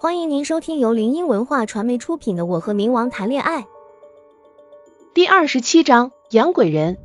欢迎您收听由林音文化传媒出品的《我和冥王谈恋爱》第二十七章养鬼人。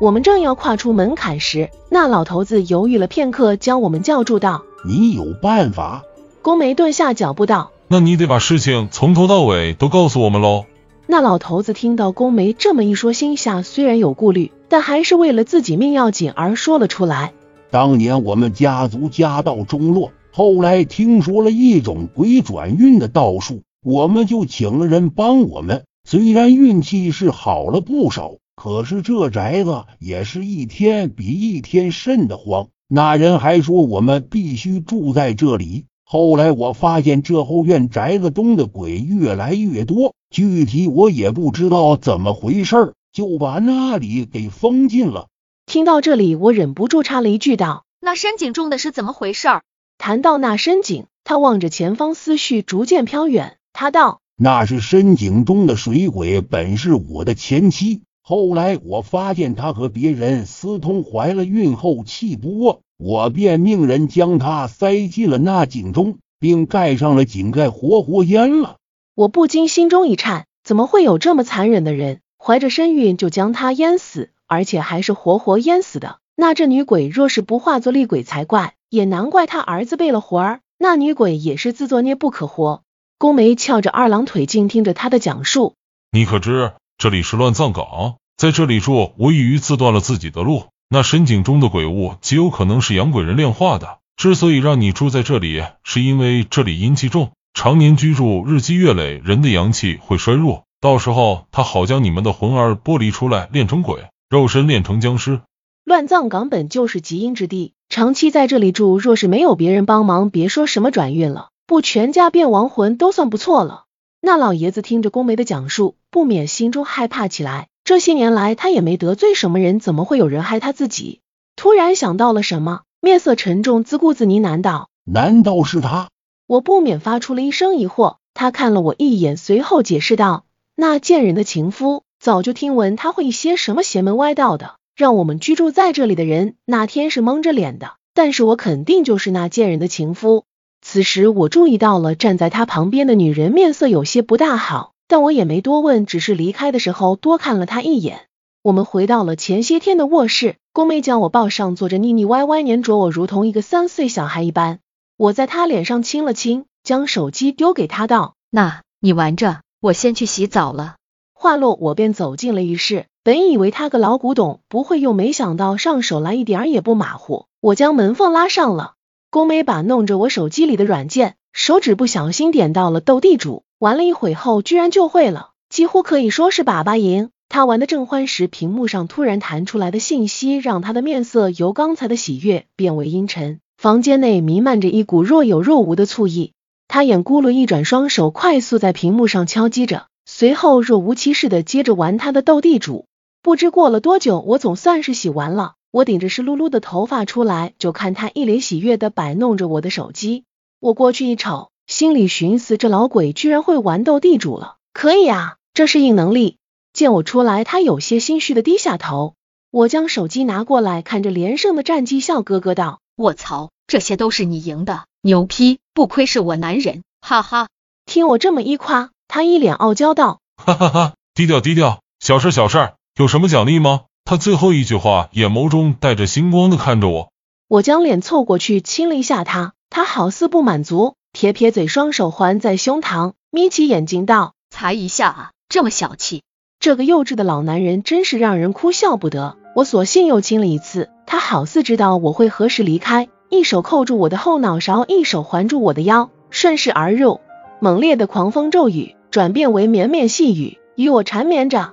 我们正要跨出门槛时，那老头子犹豫了片刻，将我们叫住道你有办法？：“宫梅顿下脚步道。那你得把事情从头到尾都告诉我们喽。”那老头子听到宫梅这么一说，心下虽然有顾虑，但还是为了自己命要紧而说了出来。当年我们家族家道中落，后来听说了一种鬼转运的道术，我们就请了人帮我们。虽然运气是好了不少，可是这宅子也是一天比一天瘆得慌。那人还说我们必须住在这里。后来我发现这后院宅子中的鬼越来越多，具体我也不知道怎么回事儿，就把那里给封禁了。听到这里，我忍不住插了一句道那深井中的是怎么回事儿？：“谈到那深井，他望着前方，思绪逐渐飘远。他道。”那是深井中的水鬼，本是我的前妻。后来我发现她和别人私通，怀了孕后气不过，我便命人将她塞进了那井中，并盖上了井盖，活活淹了。我不禁心中一颤，怎么会有这么残忍的人，怀着身孕就将她淹死，而且还是活活淹死的？那这女鬼若是不化作厉鬼才怪，也难怪他儿子背了活儿，那女鬼也是自作孽不可活。宫梅翘着二郎腿，静听着他的讲述。你可知这里是乱葬岗，在这里住无异于自断了自己的路。那深井中的鬼物极有可能是养鬼人炼化的。之所以让你住在这里，是因为这里阴气重，常年居住，日积月累，人的阳气会衰弱。到时候他好将你们的魂儿剥离出来，炼成鬼，肉身炼成僵尸。乱葬岗本就是极阴之地，长期在这里住，若是没有别人帮忙，别说什么转运了，不全家变亡魂都算不错了。那老爷子听着宫梅的讲述，不免心中害怕起来。这些年来，他也没得罪什么人，怎么会有人害他自己？突然想到了什么，面色沉重，自顾自呢喃道难道是他？我不免发出了一声疑惑。他看了我一眼，随后解释道：“那贱人的情夫，早就听闻他会一些什么邪门歪道的，让我们居住在这里的人那天是蒙着脸的。但是我肯定就是那贱人的情夫。”此时我注意到了站在他旁边的女人面色有些不大好，但我也没多问，只是离开的时候多看了她一眼。我们回到了前些天的卧室，宫妹将我抱上，坐着腻腻歪歪，黏着我，如同一个三岁小孩一般。我在他脸上亲了亲，将手机丢给他道。那你玩着，我先去洗澡了。话落，我便走进了浴室。本以为他个老古董不会用，没想到上手来一点儿也不马虎。我将门缝拉上了，宫美把弄着我手机里的软件，手指不小心点到了斗地主，玩了一会后居然就会了，几乎可以说是把把赢。他玩的正欢时，屏幕上突然弹出来的信息，让他的面色由刚才的喜悦变为阴沉，房间内弥漫着一股若有若无的醋意。他眼咕噜一转，双手快速在屏幕上敲击着，随后若无其事的接着玩他的斗地主。不知过了多久，我总算是洗完了。我顶着湿漉漉的头发出来，就看他一脸喜悦的摆弄着我的手机。我过去一瞅，心里寻思，这老鬼居然会玩斗地主了，可以啊，这是硬能力。见我出来，他有些心虚的低下头。我将手机拿过来，看着连胜的战绩，笑咯咯道卧槽，这些都是你赢的，牛批！不愧是我男人，哈哈。听我这么一夸，他一脸傲娇道哈哈哈，低调低调，小事小事，有什么奖励吗？他最后一句话，眼眸中带着星光的看着我。我将脸凑过去亲了一下他，他好似不满足，撇撇嘴，双手环在胸膛，眯起眼睛道才一下啊，这么小气。这个幼稚的老男人真是让人哭笑不得。我索性又亲了一次，他好似知道我会何时离开，一手扣住我的后脑勺，一手环住我的腰，顺势而入。猛烈的狂风骤雨转变为绵绵细雨，与我缠绵着。